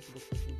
Facebook